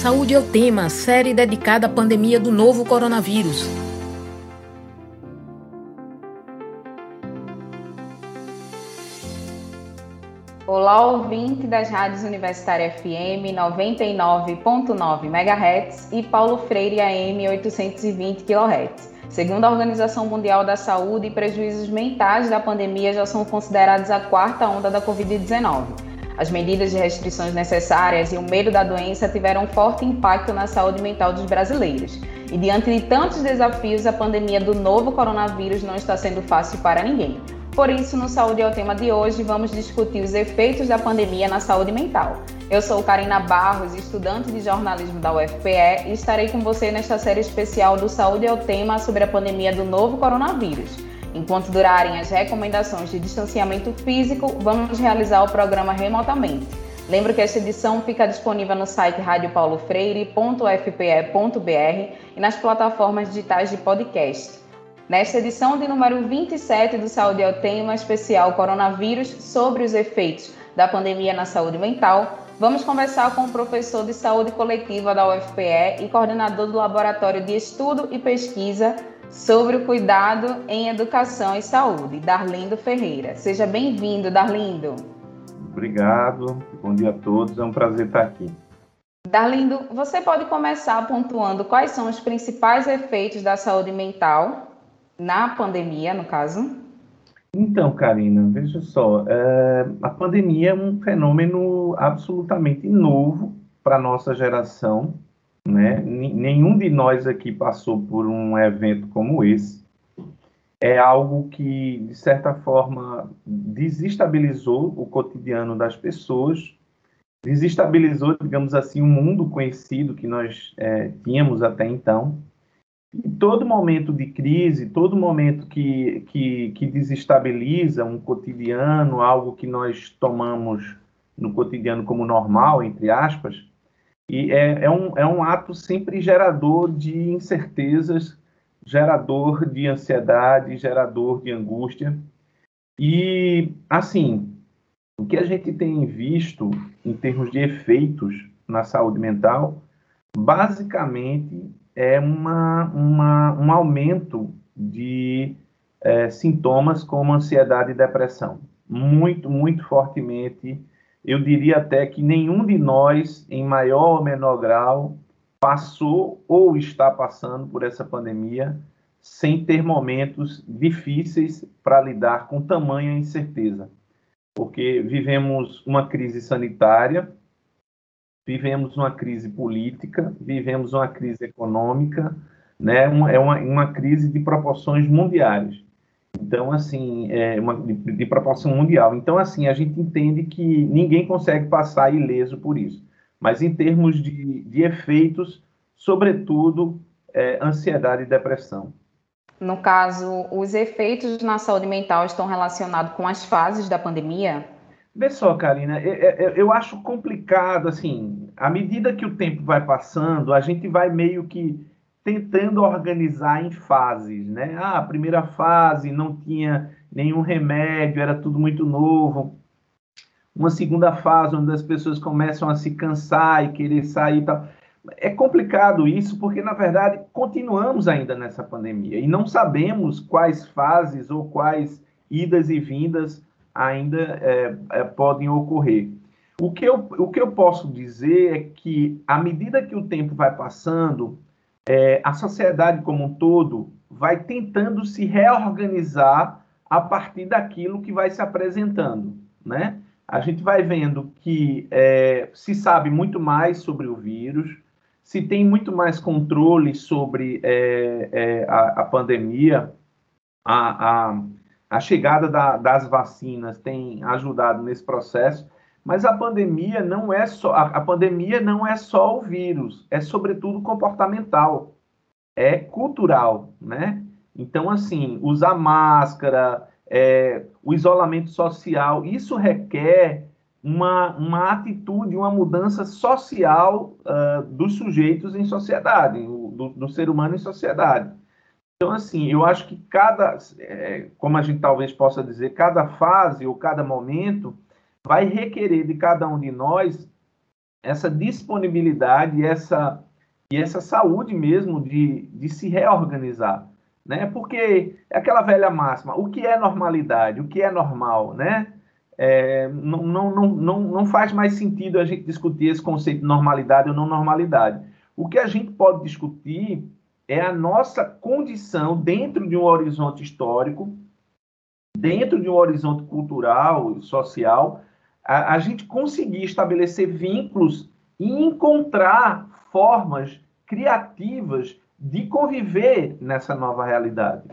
Saúde é o tema, série dedicada à pandemia do novo coronavírus. Olá, ouvinte das rádios Universitária FM 99.9 MHz e Paulo Freire AM 820 kHz. Segundo a Organização Mundial da Saúde, prejuízos mentais da pandemia já são considerados a quarta onda da Covid-19. As medidas de restrições necessárias e o medo da doença tiveram forte impacto na saúde mental dos brasileiros. E diante de tantos desafios, a pandemia do novo coronavírus não está sendo fácil para ninguém. Por isso, no Saúde é o tema de hoje, vamos discutir os efeitos da pandemia na saúde mental. Eu sou Karina Barros, estudante de jornalismo da UFPE, e estarei com você nesta série especial do Saúde é o tema sobre a pandemia do novo coronavírus. Enquanto durarem as recomendações de distanciamento físico, vamos realizar o programa remotamente. Lembro que esta edição fica disponível no site radiopaulofreire.fpe.br e nas plataformas digitais de podcast. Nesta edição de número 27 do Saúde ao Tema Especial Coronavírus sobre os efeitos da pandemia na saúde mental, vamos conversar com o professor de saúde coletiva da UFPE e coordenador do Laboratório de Estudo e Pesquisa sobre o Cuidado em Educação e Saúde, Darlindo Ferreira. Seja bem-vindo, Darlindo. Obrigado, bom dia a todos, é um prazer estar aqui. Darlindo, você pode começar pontuando quais são os principais efeitos da saúde mental na pandemia, no caso? Então, Karina, veja só, é, a pandemia é um fenômeno absolutamente novo para a nossa geração, né? Nenhum de nós aqui passou por um evento como esse. É algo que, de certa forma, desestabilizou o cotidiano das pessoas, desestabilizou, digamos assim, o mundo conhecido que nós é, tínhamos até então. Em todo momento de crise, todo momento que, que, que desestabiliza um cotidiano, algo que nós tomamos no cotidiano como normal, entre aspas, e é, é, um, é um ato sempre gerador de incertezas, gerador de ansiedade, gerador de angústia. E, assim, o que a gente tem visto em termos de efeitos na saúde mental, basicamente é uma, uma, um aumento de é, sintomas como ansiedade e depressão. Muito, muito fortemente. Eu diria até que nenhum de nós, em maior ou menor grau, passou ou está passando por essa pandemia sem ter momentos difíceis para lidar com tamanha incerteza. Porque vivemos uma crise sanitária, vivemos uma crise política, vivemos uma crise econômica, né? É uma, uma crise de proporções mundiais. Então, assim, é uma de, de, proporção mundial. Então, assim, a gente entende que ninguém consegue passar ileso por isso. Mas em termos de, de efeitos, sobretudo, é, ansiedade e depressão. No caso, os efeitos na saúde mental estão relacionados com as fases da pandemia? Vê só, Karina, eu, eu acho complicado, assim, à medida que o tempo vai passando, a gente vai meio que tentando organizar em fases, né? Ah, a primeira fase não tinha nenhum remédio, era tudo muito novo. Uma segunda fase, onde as pessoas começam a se cansar e querer sair e tal. É complicado isso, porque, na verdade, continuamos ainda nessa pandemia e não sabemos quais fases ou quais idas e vindas ainda é, é, podem ocorrer. O que, eu, o que eu posso dizer é que, à medida que o tempo vai passando, é, a sociedade como um todo vai tentando se reorganizar a partir daquilo que vai se apresentando, né? A gente vai vendo que é, se sabe muito mais sobre o vírus, se tem muito mais controle sobre é, é, a, a, pandemia, a, a, a chegada da, das vacinas tem ajudado nesse processo, mas a pandemia não é só a, pandemia não é só o vírus, é sobretudo comportamental, é cultural, né? Então, assim, usar máscara, é, o isolamento social, isso requer uma, uma atitude, uma mudança social uh, dos sujeitos em sociedade, do, do ser humano em sociedade. Então, assim, eu acho que cada, é, como a gente talvez possa dizer, cada fase ou cada momento vai requerer de cada um de nós essa disponibilidade, essa e essa saúde mesmo de, de se reorganizar, né? Porque é aquela velha máxima, o que é normalidade, o que é normal, né? É, não, não, não, não, faz mais sentido a gente discutir esse conceito de normalidade ou não normalidade. O que a gente pode discutir é a nossa condição dentro de um horizonte histórico, dentro de um horizonte cultural social, a, a gente conseguir estabelecer vínculos e encontrar formas criativas de conviver nessa nova realidade.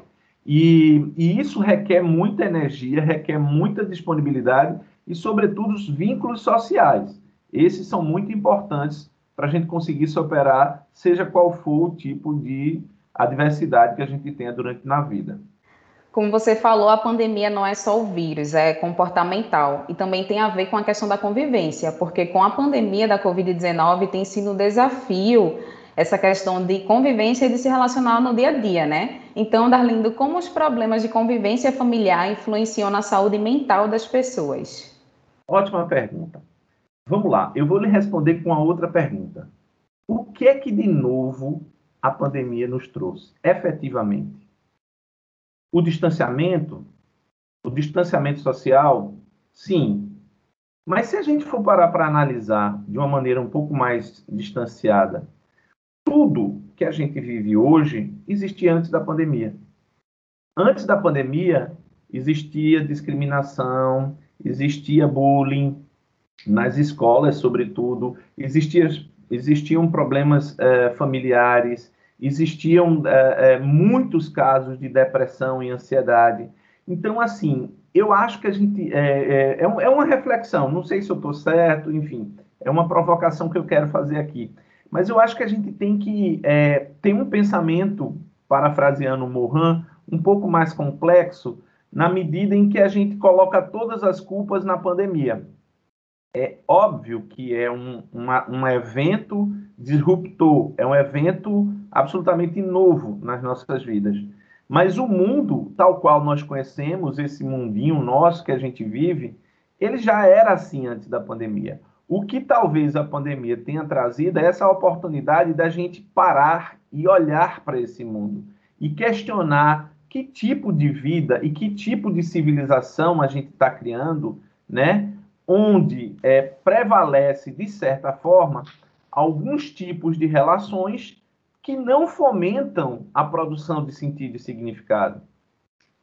E, e, isso requer muita energia, requer muita disponibilidade e, sobretudo, os vínculos sociais. Esses são muito importantes para a gente conseguir se operar, seja qual for o tipo de adversidade que a gente tenha durante na vida. Como você falou, a pandemia não é só o vírus, é comportamental e também tem a ver com a questão da convivência, porque com a pandemia da Covid-19 tem sido um desafio essa questão de convivência e de se relacionar no dia a dia, né? Então, Darlindo, como os problemas de convivência familiar influenciam na saúde mental das pessoas? Ótima pergunta. Vamos lá, eu vou lhe responder com a outra pergunta. O que é que de novo a pandemia nos trouxe, efetivamente? O distanciamento, o distanciamento social, sim. Mas se a gente for parar para analisar de uma maneira um pouco mais distanciada, tudo que a gente vive hoje existia antes da pandemia. Antes da pandemia, existia discriminação, existia bullying nas escolas, sobretudo, existia, existiam problemas eh, familiares, existiam é, é, muitos casos de depressão e ansiedade. Então, assim, eu acho que a gente. É, é, é, é uma reflexão, não sei se eu estou certo, enfim, é uma provocação que eu quero fazer aqui. Mas eu acho que a gente tem que é, ter um pensamento, parafraseando Morin, um pouco mais complexo, na medida em que a gente coloca todas as culpas na pandemia. É óbvio que é um, uma, um evento disruptor, é um evento absolutamente novo nas nossas vidas. Mas o mundo, tal qual nós conhecemos, esse mundinho nosso que a gente vive, ele já era assim antes da pandemia. O que talvez a pandemia tenha trazido é essa oportunidade da gente parar e olhar para esse mundo e questionar que tipo de vida e que tipo de civilização a gente está criando, né? Onde é, prevalece, de certa forma, alguns tipos de relações que não fomentam a produção de sentido e significado.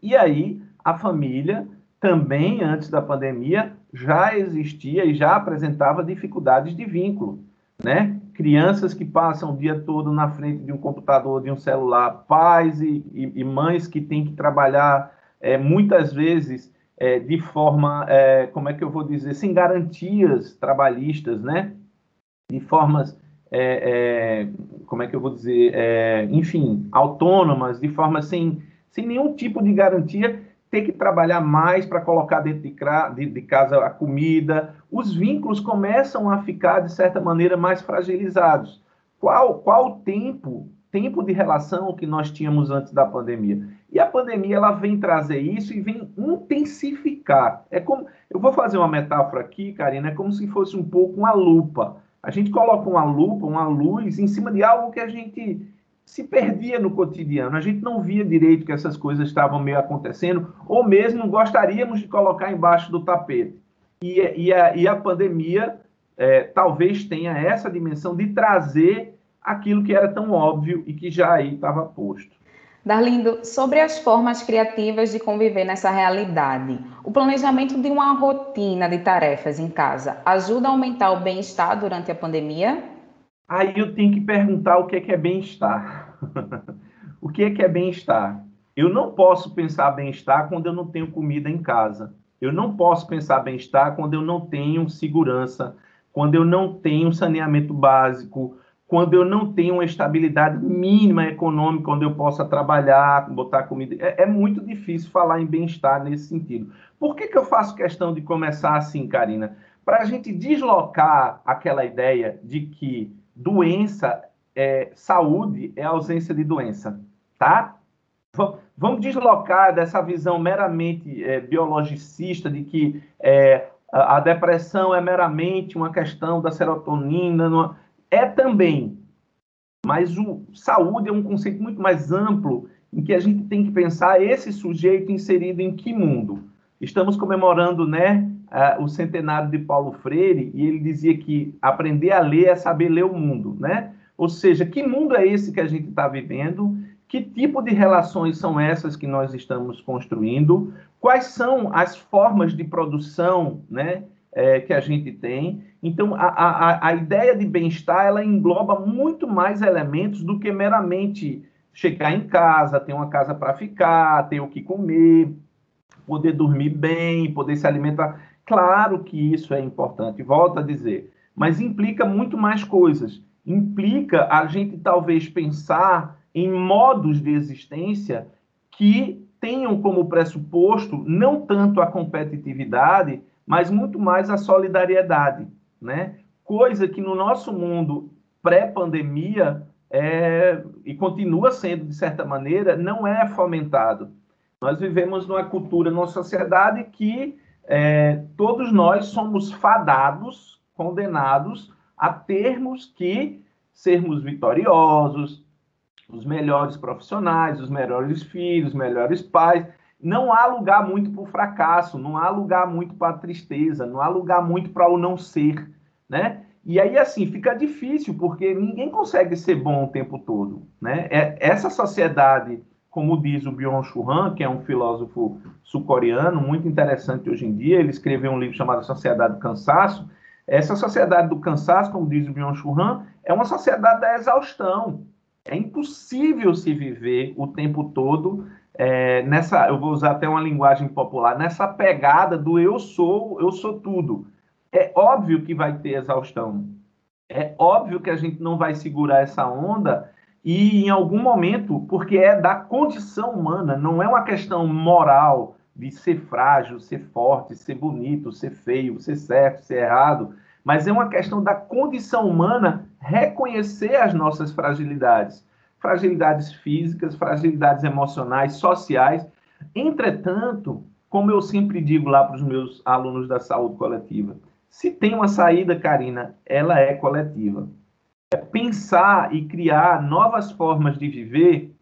E aí, a família também, antes da pandemia, já existia e já apresentava dificuldades de vínculo, né? Crianças que passam o dia todo na frente de um computador, de um celular, pais e, e, e mães que têm que trabalhar é, muitas vezes é, de forma, é, como é que eu vou dizer, sem garantias trabalhistas, né? De formas é, é, como é que eu vou dizer, é, enfim, autônomas, de forma sem, sem nenhum tipo de garantia, ter que trabalhar mais para colocar dentro de, de, de, casa a comida, os vínculos começam a ficar, de certa maneira, mais fragilizados. Qual, qual o tempo, tempo de relação que nós tínhamos antes da pandemia? E a pandemia ela vem trazer isso e vem intensificar. É como, eu vou fazer uma metáfora aqui, Karina, é como se fosse um pouco uma lupa a gente coloca uma lupa, uma luz em cima de algo que a gente se perdia no cotidiano. A gente não via direito que essas coisas estavam meio acontecendo, ou mesmo gostaríamos de colocar embaixo do tapete. E, e, a, e a, pandemia é, talvez tenha essa dimensão de trazer aquilo que era tão óbvio e que já aí estava posto. Darlindo, sobre as formas criativas de conviver nessa realidade, o planejamento de uma rotina de tarefas em casa ajuda a aumentar o bem-estar durante a pandemia? Aí eu tenho que perguntar o que é, que é bem-estar. o que é que é bem-estar? Eu não posso pensar bem-estar quando eu não tenho comida em casa. Eu não posso pensar bem-estar quando eu não tenho segurança, quando eu não tenho saneamento básico, quando eu não tenho uma estabilidade mínima econômica, onde eu possa trabalhar, botar comida. É, é muito difícil falar em bem-estar nesse sentido. Por que, que eu faço questão de começar assim, Karina? Para a gente deslocar aquela ideia de que doença, é, saúde é ausência de doença, tá? Vamos deslocar dessa visão meramente é, biologicista de que é, a, depressão é meramente uma questão da serotonina, não, é também, mas o saúde é um conceito muito mais amplo em que a gente tem que pensar esse sujeito inserido em que mundo. Estamos comemorando, né, o centenário de Paulo Freire e ele dizia que aprender a ler é saber ler o mundo, né? Ou seja, que mundo é esse que a gente está vivendo? Que tipo de relações são essas que nós estamos construindo? Quais são as formas de produção, né, é, que a gente tem? Então, a, a, a ideia de bem-estar ela engloba muito mais elementos do que meramente chegar em casa, ter uma casa para ficar, ter o que comer, poder dormir bem, poder se alimentar. Claro que isso é importante, volto a dizer, mas implica muito mais coisas. Implica a gente talvez pensar em modos de existência que tenham como pressuposto não tanto a competitividade, mas muito mais a solidariedade, né? Coisa que no nosso mundo pré-pandemia é, e continua sendo de certa maneira não é fomentado. Nós vivemos numa cultura, numa sociedade que é, todos nós somos fadados, condenados a termos que sermos vitoriosos, os melhores profissionais, os melhores filhos, os melhores pais. Não há lugar muito para o fracasso, não há lugar muito para a tristeza, não há lugar muito para o não ser, né? E aí, assim, fica difícil, porque ninguém consegue ser bom o tempo todo, né? É, essa sociedade como diz o Byung-Chul Han, que é um filósofo sul-coreano muito interessante hoje em dia, ele escreveu um livro chamado Sociedade do Cansaço. Essa sociedade do cansaço, como diz o Byung-Chul Han, é uma sociedade da exaustão. É impossível se viver o tempo todo é, nessa, eu vou usar até uma linguagem popular, nessa pegada do eu sou, eu sou tudo. É óbvio que vai ter exaustão. É óbvio que a gente não vai segurar essa onda e em algum momento, porque é da condição humana, não é uma questão moral de ser frágil, ser forte, ser bonito, ser feio, ser certo, ser errado, mas é uma questão da condição humana reconhecer as nossas fragilidades, fragilidades físicas, fragilidades emocionais, sociais. Entretanto, como eu sempre digo lá para os meus alunos da saúde coletiva, se tem uma saída, Karina, ela é coletiva pensar e criar novas formas de viver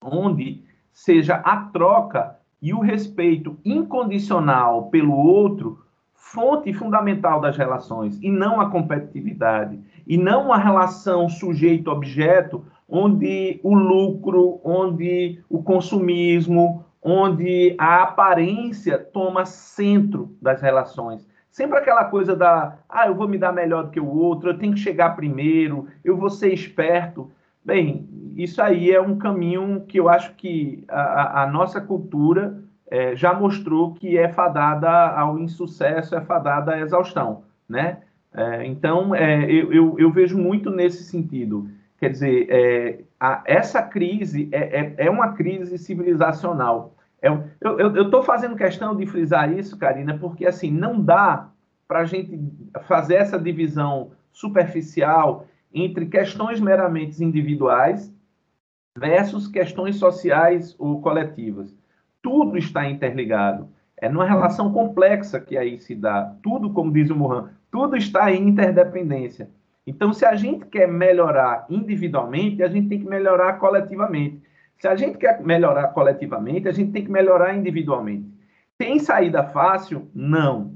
onde seja a troca e o respeito incondicional pelo outro fonte fundamental das relações e não a competitividade e não uma relação sujeito-objeto onde o lucro, onde o consumismo, onde a aparência toma centro das relações. Sempre aquela coisa da, ah, eu vou me dar melhor do que o outro, eu tenho que chegar primeiro, eu vou ser esperto. Bem, isso aí é um caminho que eu acho que a, a nossa cultura é, já mostrou que é fadada ao insucesso, é fadada à exaustão, né? É, então, é, eu, eu, eu, vejo muito nesse sentido. Quer dizer, é, a, essa crise é, é, é uma crise civilizacional. É, eu estou fazendo questão de frisar isso, Karina, porque assim não dá para a gente fazer essa divisão superficial entre questões meramente individuais versus questões sociais ou coletivas. Tudo está interligado. É numa relação complexa que aí se dá. Tudo, como diz o Mohan, tudo está em interdependência. Então, se a gente quer melhorar individualmente, a gente tem que melhorar coletivamente. Se a gente quer melhorar coletivamente, a gente tem que melhorar individualmente. Tem saída fácil? Não.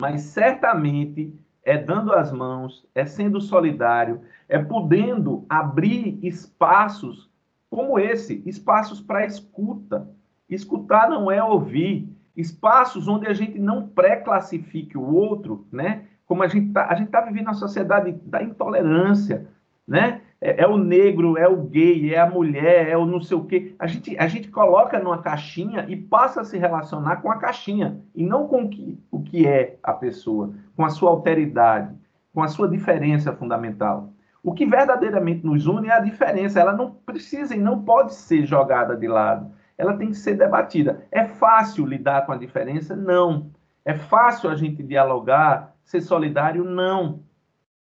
Mas certamente é dando as mãos, é sendo solidário, é podendo abrir espaços como esse espaços para escuta. Escutar não é ouvir. Espaços onde a gente não pré-classifique o outro, né? Como a gente está tá vivendo na sociedade da intolerância, né? é, é, o negro, é o gay, é a mulher, é o não sei o quê. A gente, a gente coloca numa caixinha e passa a se relacionar com a caixinha, e não com o que, o que é a pessoa, com a sua alteridade, com a sua diferença fundamental. O que verdadeiramente nos une é a diferença. Ela não precisa e não pode ser jogada de lado. Ela tem que ser debatida. É fácil lidar com a diferença? Não. É fácil a gente dialogar, ser solidário? Não.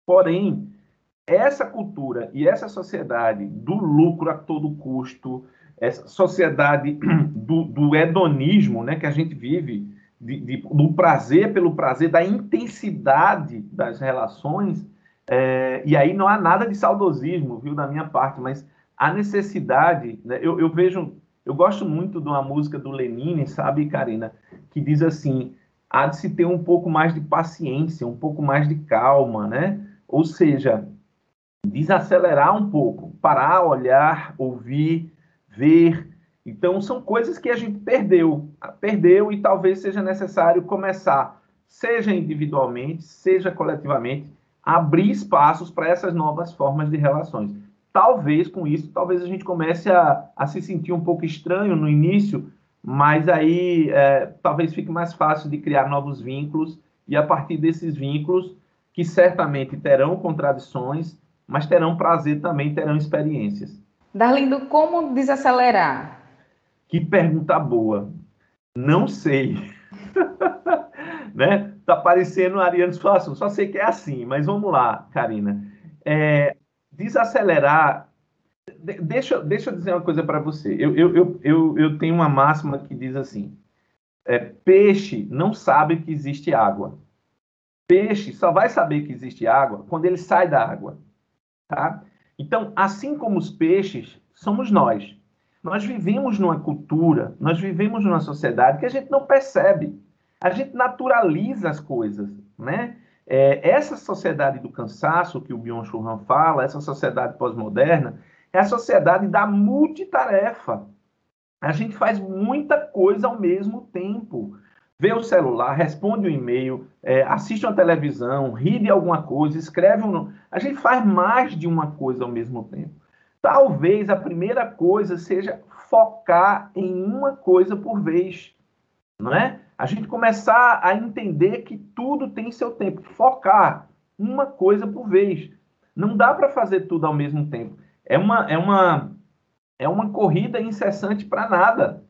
Porém, essa cultura e essa sociedade do lucro a todo custo, essa sociedade do, do hedonismo né, que a gente vive, de, de, do prazer pelo prazer, da intensidade das relações, é, e aí não há nada de saudosismo, viu, da minha parte, mas a necessidade, né, eu, eu, vejo, eu gosto muito de uma música do Lenine, sabe, Karina, que diz assim, há de se ter um pouco mais de paciência, um pouco mais de calma, né? Ou seja, desacelerar um pouco, parar, olhar, ouvir, ver. Então, são coisas que a gente perdeu, perdeu e talvez seja necessário começar, seja individualmente, seja coletivamente, abrir espaços para essas novas formas de relações. Talvez com isso, talvez a gente comece a, a se sentir um pouco estranho no início, mas aí é, talvez fique mais fácil de criar novos vínculos e a partir desses vínculos, que certamente terão contradições, mas terão prazer também, terão experiências. Darlindo, como desacelerar? Que pergunta boa. Não sei. né? Tá parecendo Ariano Suassuna, só sei que é assim, mas vamos lá, Karina. É, desacelerar. Deixa, deixa eu dizer uma coisa para você. Eu, eu, eu, eu, eu tenho uma máxima que diz assim: é, peixe não sabe que existe água. Peixe só vai saber que existe água quando ele sai da água. Tá? Então, assim como os peixes, somos nós. Nós vivemos numa cultura, nós vivemos numa sociedade que a gente não percebe. A gente naturaliza as coisas, né? É, essa sociedade do cansaço que o Byung-Chul fala, essa sociedade pós-moderna, é a sociedade da multitarefa. A gente faz muita coisa ao mesmo tempo vê o celular, responde um e-mail, é, assiste uma televisão, ri de alguma coisa, escreve um. A gente faz mais de uma coisa ao mesmo tempo. Talvez a primeira coisa seja focar em uma coisa por vez, não é? A gente começar a entender que tudo tem seu tempo, focar uma coisa por vez. Não dá para fazer tudo ao mesmo tempo. É uma é uma é uma corrida incessante para nada.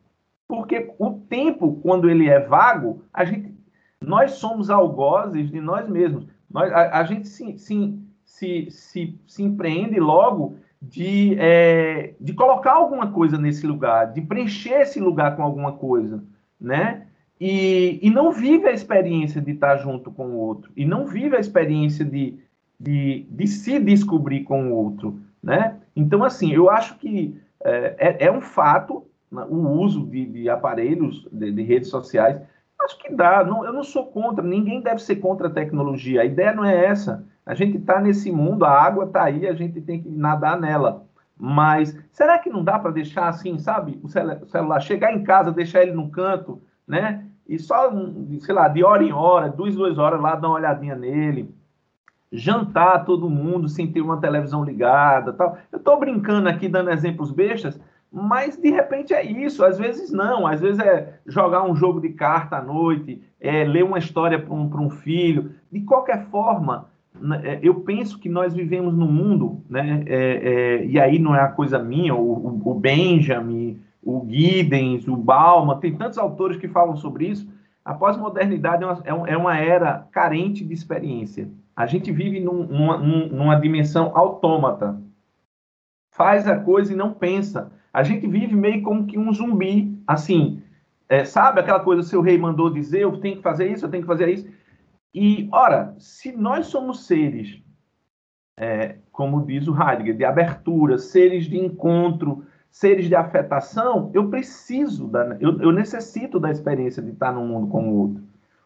Porque o tempo, quando ele é vago, a gente, nós somos algozes de nós mesmos. Nós, a, a gente se, se, se, se, se empreende logo de, é, de colocar alguma coisa nesse lugar, de preencher esse lugar com alguma coisa, né? E, e não vive a experiência de estar junto com o outro, e não vive a experiência de, de, de se descobrir com o outro, né? Então, assim, eu acho que é, é, é um fato o uso de, de aparelhos, de, de, redes sociais, acho que dá. Não, eu não sou contra, ninguém deve ser contra a tecnologia. A ideia não é essa. A gente está nesse mundo, a água está aí, a gente tem que nadar nela. Mas será que não dá para deixar assim, sabe? O celular chegar em casa, deixar ele no canto, né? E só, sei lá, de hora em hora, duas, duas horas lá, dar uma olhadinha nele. Jantar todo mundo sem ter uma televisão ligada tal. Eu estou brincando aqui, dando exemplos bestas, mas de repente é isso, às vezes não, às vezes é jogar um jogo de carta à noite, é ler uma história para um, um filho. De qualquer forma, né, é, eu penso que nós vivemos num mundo, né, é, é, e aí não é a coisa minha, o, o Benjamin, o Giddens, o Bauman, tem tantos autores que falam sobre isso. A pós-modernidade é, é, uma, é uma era carente de experiência. A gente vive num, numa, numa dimensão autômata. Faz a coisa e não pensa a gente vive meio como que um zumbi, assim, é, sabe aquela coisa, seu rei mandou dizer, eu tenho que fazer isso, eu tenho que fazer isso. E, ora, se nós somos seres, é, como diz o Heidegger, de abertura, seres de encontro, seres de afetação, eu preciso, da, eu, eu necessito da experiência de estar num mundo como o outro.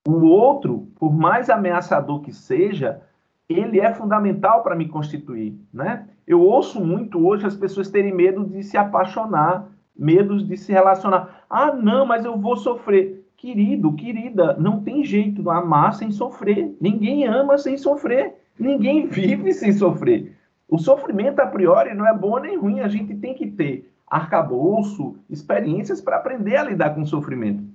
O outro, por mais ameaçador que seja, ele é fundamental para me constituir, né? Eu ouço muito hoje as pessoas terem medo de se apaixonar, medos de se relacionar. Ah, não, mas eu vou sofrer. Querido, querida, não tem jeito de amar sem sofrer. Ninguém ama sem sofrer. Ninguém vive sem sofrer. O sofrimento a priori não é bom nem ruim, a gente tem que ter arcabouço, experiências para aprender a lidar com o sofrimento.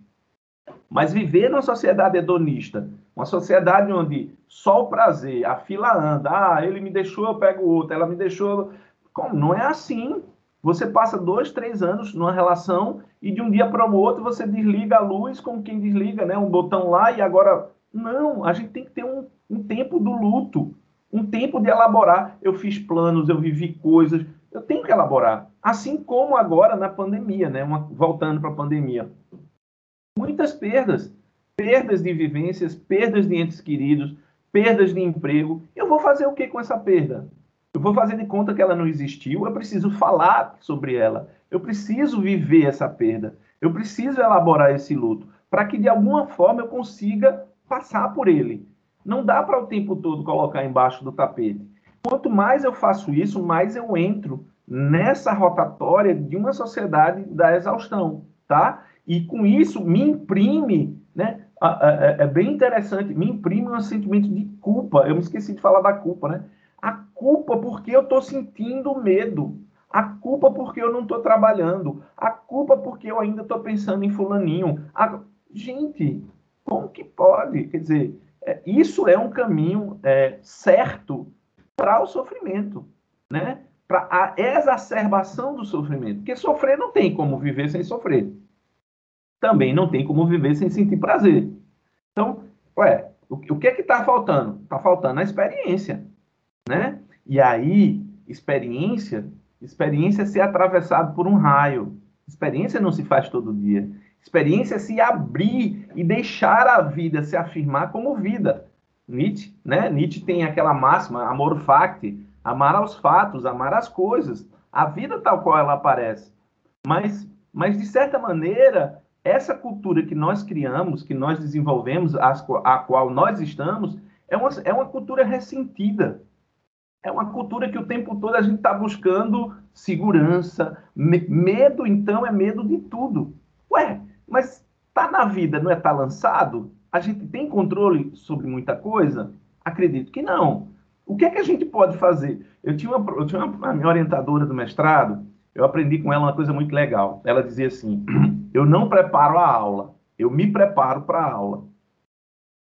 Mas viver numa sociedade hedonista, uma sociedade onde só o prazer, a fila anda, ah, ele me deixou, eu pego outro, ela me deixou. Como? Não é assim. Você passa dois, três anos numa relação e de um dia para o outro você desliga a luz como quem desliga, né? Um botão lá e agora. Não, a gente tem que ter um, um tempo do luto, um tempo de elaborar. Eu fiz planos, eu vivi coisas, eu tenho que elaborar. Assim como agora na pandemia, né? Uma, voltando para a pandemia. Muitas perdas perdas de vivências, perdas de entes queridos, perdas de emprego. Eu vou fazer o que com essa perda? Eu vou fazer de conta que ela não existiu, eu preciso falar sobre ela, eu preciso viver essa perda, eu preciso elaborar esse luto, para que de alguma forma eu consiga passar por ele. Não dá para o tempo todo colocar embaixo do tapete. Quanto mais eu faço isso, mais eu entro nessa rotatória de uma sociedade da exaustão, tá? E com isso me imprime, né? É bem interessante, me imprime um sentimento de culpa. Eu me esqueci de falar da culpa, né? A culpa porque eu estou sentindo medo. A culpa porque eu não estou trabalhando. A culpa porque eu ainda estou pensando em fulaninho. A... Gente, como que pode? Quer dizer, é, isso é um caminho é, certo para o sofrimento, né? Para a exacerbação do sofrimento. Porque sofrer não tem como viver sem sofrer. Também não tem como viver sem sentir prazer. Então, ué, o, o que é que está faltando? Está faltando a experiência, né? E aí, experiência, experiência é ser atravessado por um raio. Experiência não se faz todo dia. Experiência é se abrir e deixar a vida se afirmar como vida. Nietzsche, né? Nietzsche tem aquela máxima, amor facti, amar aos fatos, amar as coisas, a vida tal qual ela aparece. Mas, mas de certa maneira, essa cultura que nós criamos, que nós desenvolvemos, a qual nós estamos, é uma, é uma cultura ressentida. É uma cultura que o tempo todo a gente está buscando segurança. Me, medo, então, é medo de tudo. Ué, mas tá na vida, não é tá lançado? A gente tem controle sobre muita coisa? Acredito que não. O que é que a gente pode fazer? Eu tinha uma, eu tinha uma a minha orientadora do mestrado, eu aprendi com ela uma coisa muito legal. Ela dizia assim: eu não preparo a aula, eu me preparo para a aula.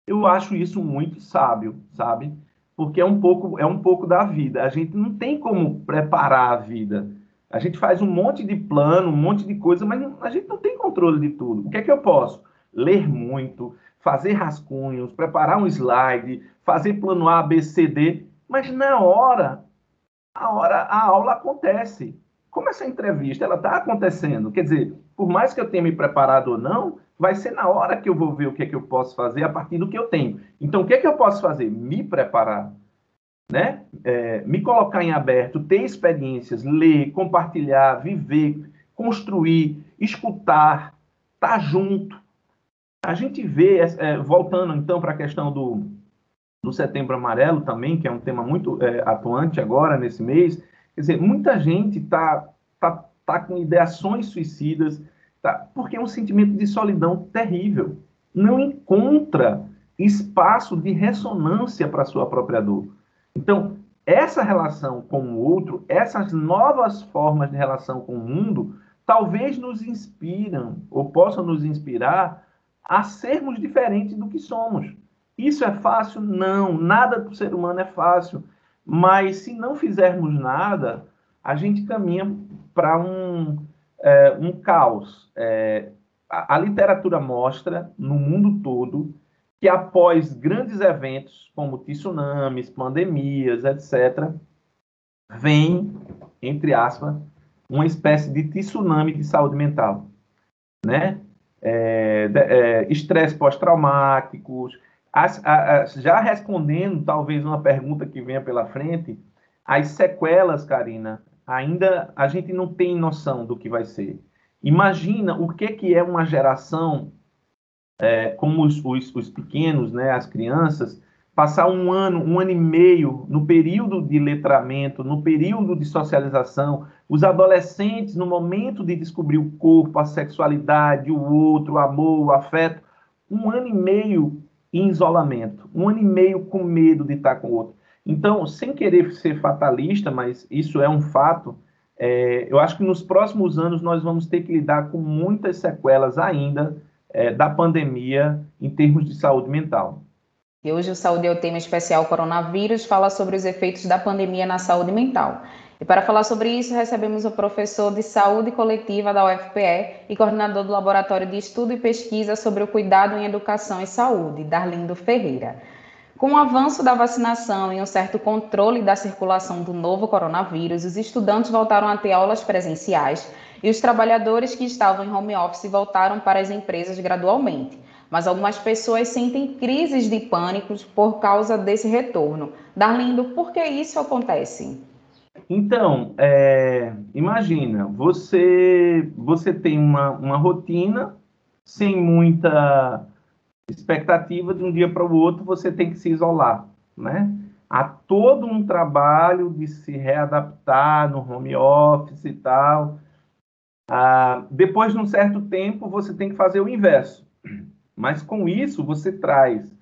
Eu acho isso muito sábio, sabe? porque é um pouco é um pouco da vida. A gente não tem como preparar a vida. A gente faz um monte de plano, um monte de coisa, mas a gente não tem controle de tudo. O que é que eu posso? Ler muito, fazer rascunhos, preparar um slide, fazer plano A, B, C, D, mas na hora, a hora a aula acontece. Como essa entrevista ela está acontecendo? Quer dizer, por mais que eu tenha me preparado ou não, vai ser na hora que eu vou ver o que é que eu posso fazer a partir do que eu tenho. Então, o que é que eu posso fazer? Me preparar, né? É, me colocar em aberto, ter experiências, ler, compartilhar, viver, construir, escutar, estar tá junto. A gente vê, é, voltando então para a questão do, do Setembro Amarelo também, que é um tema muito é, atuante agora, nesse mês, quer dizer, muita gente está tá, tá com ideações suicidas, Tá? Porque é um sentimento de solidão terrível. Não encontra espaço de ressonância para sua própria dor. Então, essa relação com o outro, essas novas formas de relação com o mundo, talvez nos inspiram ou possam nos inspirar a sermos diferentes do que somos. Isso é fácil? Não, nada do ser humano é fácil. Mas se não fizermos nada, a gente caminha para um, é, um caos. É, a, a, literatura mostra, no mundo todo, que após grandes eventos, como tsunamis, pandemias, etc., vem, entre aspas, uma espécie de tsunami de saúde mental. Né? É, é, pós-traumáticos. já respondendo, talvez, uma pergunta que venha pela frente, as sequelas, Karina, ainda a gente não tem noção do que vai ser. Imagina o que, que é uma geração é, como os, os, os, pequenos, né, as crianças, passar um ano, um ano e meio no período de letramento, no período de socialização, os adolescentes no momento de descobrir o corpo, a sexualidade, o outro, o amor, o afeto, um ano e meio em isolamento, um ano e meio com medo de estar com o outro. Então, sem querer ser fatalista, mas isso é um fato, é, eu acho que nos próximos anos nós vamos ter que lidar com muitas sequelas ainda é, da pandemia em termos de saúde mental. E hoje o Saúde é o tema especial Coronavírus, fala sobre os efeitos da pandemia na saúde mental. E para falar sobre isso, recebemos o professor de saúde coletiva da UFPE e coordenador do Laboratório de Estudo e Pesquisa sobre o Cuidado em Educação e Saúde, Darlindo Ferreira. Com o avanço da vacinação e um certo controle da circulação do novo coronavírus, os estudantes voltaram a ter aulas presenciais e os trabalhadores que estavam em home office voltaram para as empresas gradualmente. mas algumas pessoas sentem crises de pânico por causa desse retorno. Darlindo, por que isso acontece? Então, é, imagina, você, você tem uma, uma rotina sem muita expectativa de um dia para o outro você tem que se isolar, né? Há todo um trabalho de se readaptar no home office e tal. Ah, depois de um certo tempo, você tem que fazer o inverso. Mas com isso, você traz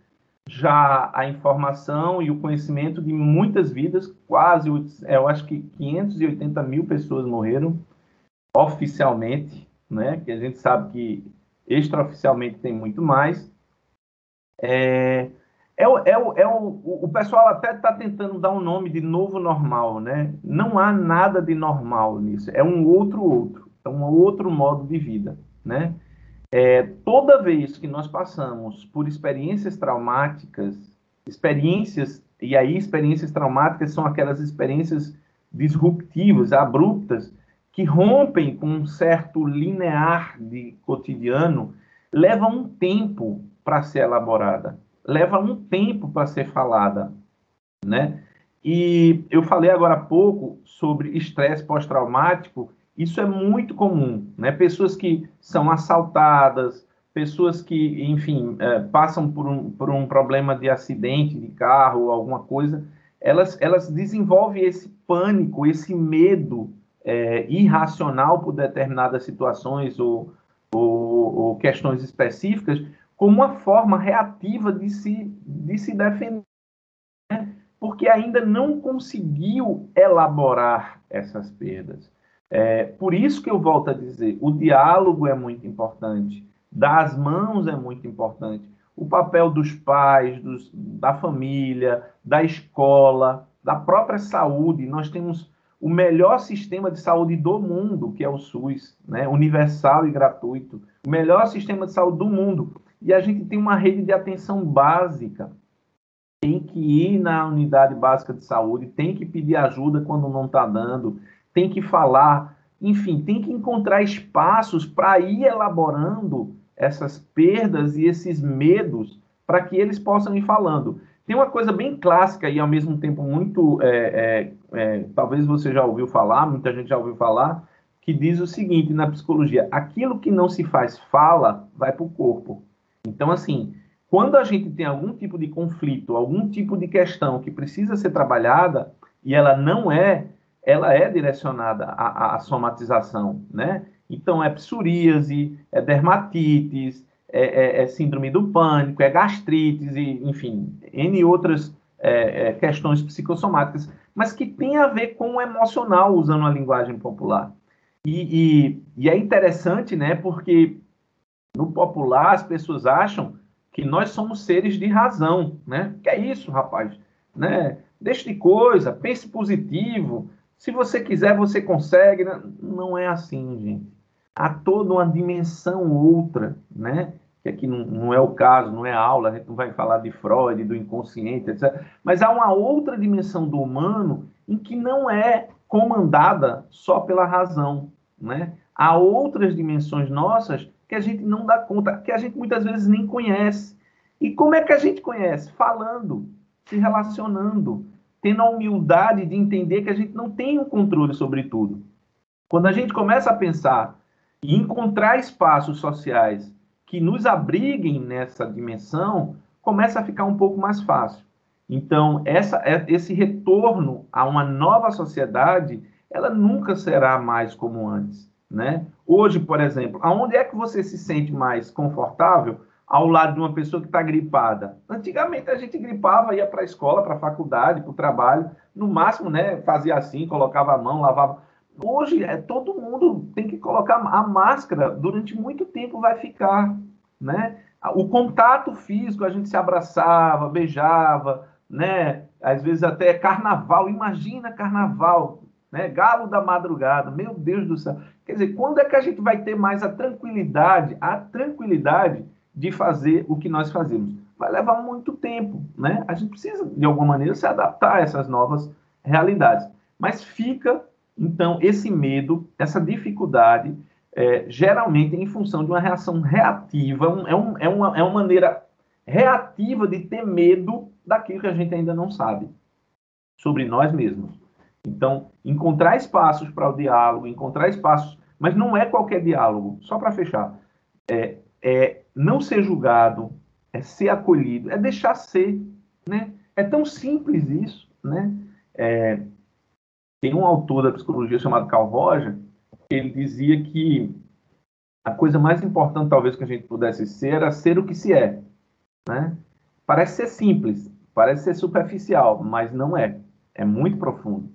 já a informação e o conhecimento de muitas vidas, quase, eu acho que 580 mil pessoas morreram oficialmente, né? Que a gente sabe que extraoficialmente tem muito mais. É, é, é, é o, o pessoal até está tentando dar um nome de novo normal, né? Não há nada de normal nisso. É um outro outro, é um outro modo de vida, né? É, toda vez que nós passamos por experiências traumáticas, experiências e aí experiências traumáticas são aquelas experiências disruptivas, abruptas, que rompem com um certo linear de cotidiano, leva um tempo para ser elaborada, leva um tempo para ser falada, né? E eu falei agora há pouco sobre estresse pós-traumático, isso é muito comum, né? Pessoas que são assaltadas, pessoas que, enfim, é, passam por um, por um problema de acidente de carro ou alguma coisa, elas, elas desenvolvem esse pânico, esse medo é, irracional por determinadas situações ou, ou, ou questões específicas, como uma forma reativa de se, de se defender, né? porque ainda não conseguiu elaborar essas perdas. É, por isso que eu volto a dizer, o diálogo é muito importante, dar as mãos é muito importante, o papel dos pais, dos, da família, da escola, da própria saúde. Nós temos o melhor sistema de saúde do mundo, que é o SUS, né? universal e gratuito. O melhor sistema de saúde do mundo e a gente tem uma rede de atenção básica. Tem que ir na unidade básica de saúde, tem que pedir ajuda quando não está dando, tem que falar, enfim, tem que encontrar espaços para ir elaborando essas perdas e esses medos para que eles possam ir falando. Tem uma coisa bem clássica e ao mesmo tempo muito, é, é, é, talvez você já ouviu falar, muita gente já ouviu falar, que diz o seguinte na psicologia: aquilo que não se faz fala vai para o corpo. Então, assim, quando a gente tem algum tipo de conflito, algum tipo de questão que precisa ser trabalhada e ela não é, ela é direcionada à, à somatização, né? Então, é psoríase, é dermatites, é, é, é, síndrome do pânico, é gastrites, e, enfim, N outras é, é, questões psicossomáticas, mas que tem a ver com o emocional, usando a linguagem popular. E, e, e é interessante, né, porque no popular, as pessoas acham que nós somos seres de razão, né? Que é isso, rapaz, né? Deixe de coisa, pense positivo. Se você quiser, você consegue. Né? Não é assim, gente. Há toda uma dimensão outra, né? Que aqui não, não é o caso, não é aula, a gente não vai falar de Freud, do inconsciente, etc. Mas há uma outra dimensão do humano em que não é comandada só pela razão, né? Há outras dimensões nossas que a gente não dá conta, que a gente muitas vezes nem conhece. E como é que a gente conhece? Falando, se relacionando, tendo a humildade de entender que a gente não tem o um controle sobre tudo. Quando a gente começa a pensar e encontrar espaços sociais que nos abriguem nessa dimensão, começa a ficar um pouco mais fácil. Então, essa, é, esse retorno a uma nova sociedade, ela nunca será mais como antes. Né? Hoje, por exemplo, aonde é que você se sente mais confortável ao lado de uma pessoa que está gripada? Antigamente a gente gripava, ia para a escola, para a faculdade, para o trabalho, no máximo, né, fazia assim, colocava a mão, lavava. Hoje é todo mundo tem que colocar a máscara durante muito tempo vai ficar, né? O contato físico, a gente se abraçava, beijava, né? Às vezes até carnaval, imagina carnaval, né? Galo da madrugada, meu Deus do céu. Quer dizer, quando é que a gente vai ter mais a tranquilidade, a tranquilidade de fazer o que nós fazemos? Vai levar muito tempo, né? A gente precisa, de alguma maneira, se adaptar a essas novas realidades. Mas fica, então, esse medo, essa dificuldade é, geralmente em função de uma reação reativa, um, é, um, é, uma, é uma maneira reativa de ter medo daquilo que a gente ainda não sabe sobre nós mesmos. Então, encontrar espaços para o diálogo, encontrar espaços, mas não é qualquer diálogo, só para fechar. É, é não ser julgado, é ser acolhido, é deixar ser, né? É tão simples isso, né? É, tem um autor da psicologia chamado Carl Roger, ele dizia que a coisa mais importante, talvez, que a gente pudesse ser era ser o que se é. Né? Parece ser simples, parece ser superficial, mas não é. É muito profundo.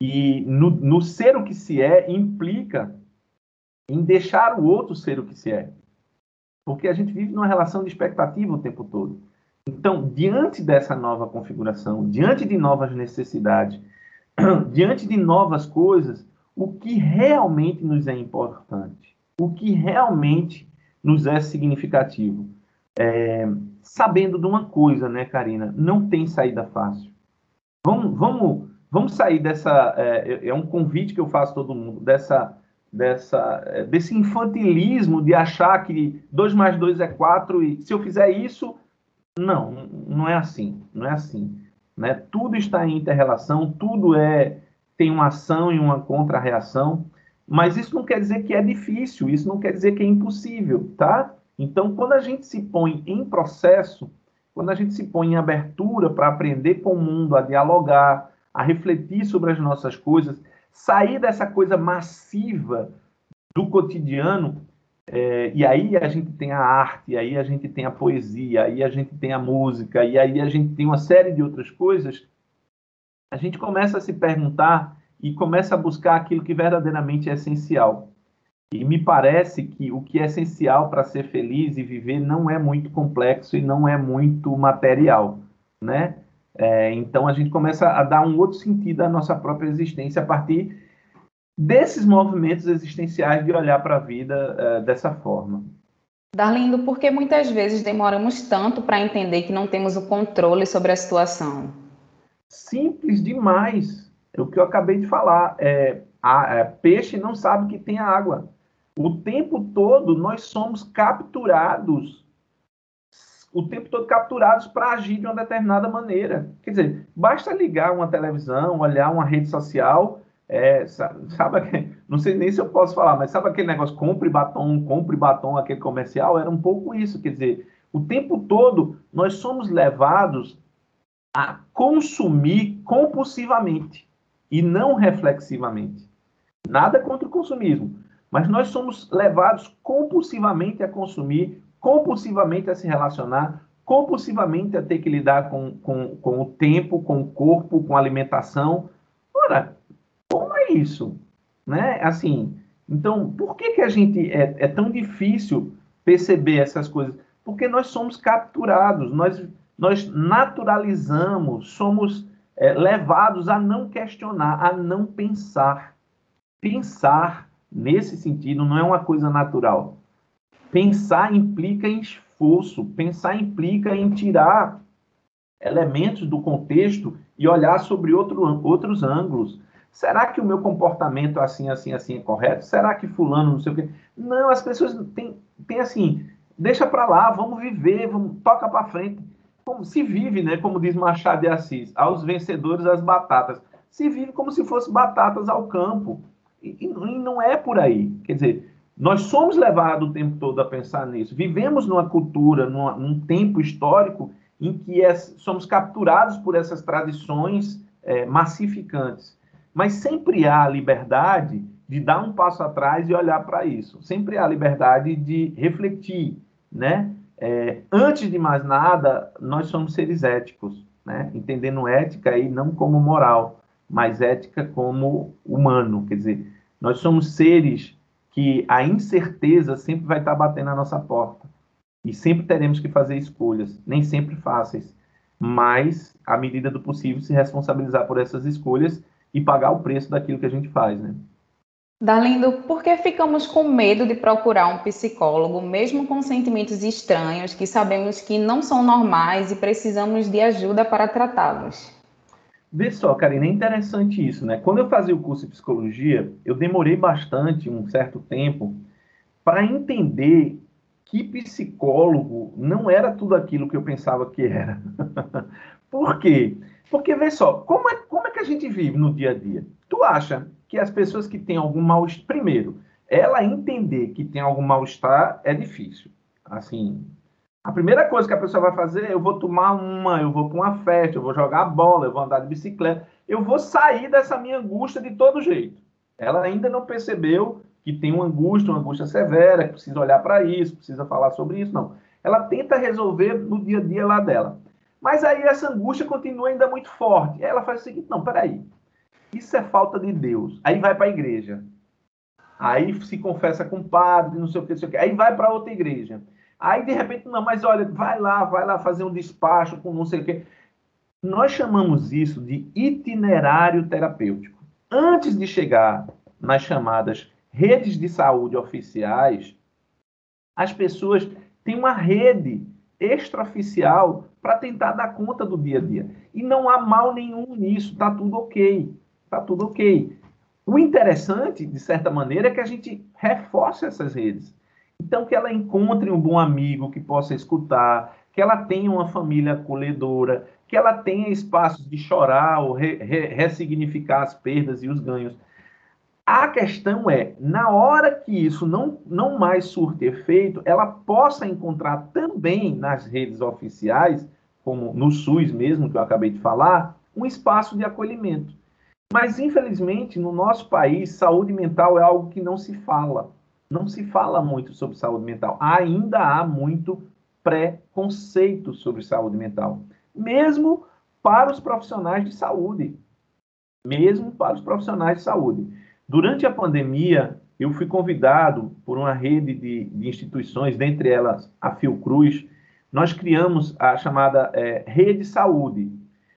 E no, no ser o que se é implica em deixar o outro ser o que se é. Porque a gente vive numa relação de expectativa o tempo todo. Então, diante dessa nova configuração, diante de novas necessidades, diante de novas coisas, o que realmente nos é importante, o que realmente nos é significativo. É, sabendo de uma coisa, né, Karina? Não tem saída fácil. Vamos, vamos, vamos sair dessa. É, é um convite que eu faço a todo mundo, dessa, dessa, é, desse infantilismo de achar que 2 mais 2 é 4 e se eu fizer isso. Não, não é assim. Não é assim. Né? Tudo está em interrelação, tudo é tem uma ação e uma contra-reação, mas isso não quer dizer que é difícil, isso não quer dizer que é impossível, tá? Então, quando a gente se põe em processo, quando a gente se põe em abertura para aprender com o mundo, a dialogar, a refletir sobre as nossas coisas, sair dessa coisa massiva do cotidiano, é, e aí a gente tem a arte, aí a gente tem a poesia, aí a gente tem a música, e aí a gente tem uma série de outras coisas a gente começa a se perguntar e começa a buscar aquilo que verdadeiramente é essencial. E me parece que o que é essencial para ser feliz e viver não é muito complexo e não é muito material, né? É, então a gente começa a dar um outro sentido à nossa própria existência a partir desses movimentos existenciais de olhar para a vida é, dessa forma. Darlindo, por que muitas vezes demoramos tanto para entender que não temos o controle sobre a situação? simples demais. É o que eu acabei de falar. É, a, é, peixe não sabe que tem água. O tempo todo nós somos capturados. O tempo todo capturados para agir de uma determinada maneira. Quer dizer, basta ligar uma televisão, olhar uma rede social, é, sabe, sabe, não sei nem se eu posso falar, mas sabe aquele negócio compre batom, compre batom, aquele comercial? Era um pouco isso. Quer dizer, o tempo todo nós somos levados a consumir compulsivamente e não reflexivamente. Nada contra o consumismo, mas nós somos levados compulsivamente a consumir, compulsivamente a se relacionar, compulsivamente a ter que lidar com, com, com o tempo, com o corpo, com a alimentação. Ora, como é isso? Né? Assim, então, por que, que a gente é, é tão difícil perceber essas coisas? Porque nós somos capturados, nós nós naturalizamos, somos é, levados a não questionar, a não pensar. Pensar, nesse sentido, não é uma coisa natural. Pensar implica em esforço, pensar implica em tirar elementos do contexto e olhar sobre outro, outros ângulos. Será que o meu comportamento assim, assim, assim é correto? Será que fulano não sei o quê? Não, as pessoas têm, têm assim, deixa para lá, vamos viver, vamos, toca para frente como se vive, né, como diz Machado de Assis, aos vencedores as batatas. Se vive como se fosse batatas ao campo. E, e não é por aí. Quer dizer, nós somos levados o tempo todo a pensar nisso. Vivemos numa cultura, numa, num tempo histórico em que é, somos capturados por essas tradições é, massificantes. Mas sempre há liberdade de dar um passo atrás e olhar para isso. Sempre há liberdade de refletir, né? É, antes de mais nada, nós somos seres éticos, né? entendendo ética aí não como moral, mas ética como humano. Quer dizer, nós somos seres que a incerteza sempre vai estar batendo na nossa porta. E sempre teremos que fazer escolhas, nem sempre fáceis, mas, à medida do possível, se responsabilizar por essas escolhas e pagar o preço daquilo que a gente faz, né? Darlindo, por que ficamos com medo de procurar um psicólogo, mesmo com sentimentos estranhos que sabemos que não são normais e precisamos de ajuda para tratá-los? Vê só, Karina, é interessante isso, né? Quando eu fazia o curso de psicologia, eu demorei bastante, um certo tempo, para entender que psicólogo não era tudo aquilo que eu pensava que era. Por quê? Porque, vê só, como é, como é que a gente vive no dia a dia? Tu acha que as pessoas que têm algum mal-estar. Primeiro, ela entender que tem algum mal-estar é difícil. Assim, a primeira coisa que a pessoa vai fazer, eu vou tomar uma, eu vou para uma festa, eu vou jogar bola, eu vou andar de bicicleta, eu vou sair dessa minha angústia de todo jeito. Ela ainda não percebeu que tem uma angústia, uma angústia severa, que precisa olhar para isso, precisa falar sobre isso, não. Ela tenta resolver no dia a dia lá dela. Mas aí essa angústia continua ainda muito forte. Ela faz o seguinte: não, peraí, isso é falta de Deus. Aí vai para a igreja. Aí se confessa com o padre, não sei o que, não sei o que. Aí vai para outra igreja. Aí de repente, não, mas olha, vai lá, vai lá fazer um despacho com não sei o que. Nós chamamos isso de itinerário terapêutico. Antes de chegar nas chamadas redes de saúde oficiais, as pessoas têm uma rede extraoficial para tentar dar conta do dia a dia. E não há mal nenhum nisso, tá tudo ok. Tá tudo ok. O interessante, de certa maneira, é que a gente reforce essas redes. Então, que ela encontre um bom amigo que possa escutar, que ela tenha uma família acolhedora, que ela tenha espaços de chorar ou re, re, ressignificar as perdas e os ganhos. A questão é, na hora que isso não, não mais surte efeito, ela possa encontrar também nas redes oficiais, como no SUS mesmo, que eu acabei de falar, um espaço de acolhimento. Mas, infelizmente, no nosso país, saúde mental é algo que não se fala. Não se fala muito sobre saúde mental. Ainda há muito preconceito sobre saúde mental. Mesmo para os profissionais de saúde. Mesmo para os profissionais de saúde. Durante a pandemia, eu fui convidado por uma rede de, de instituições, dentre elas a Fiocruz, nós criamos a chamada é, Rede Saúde.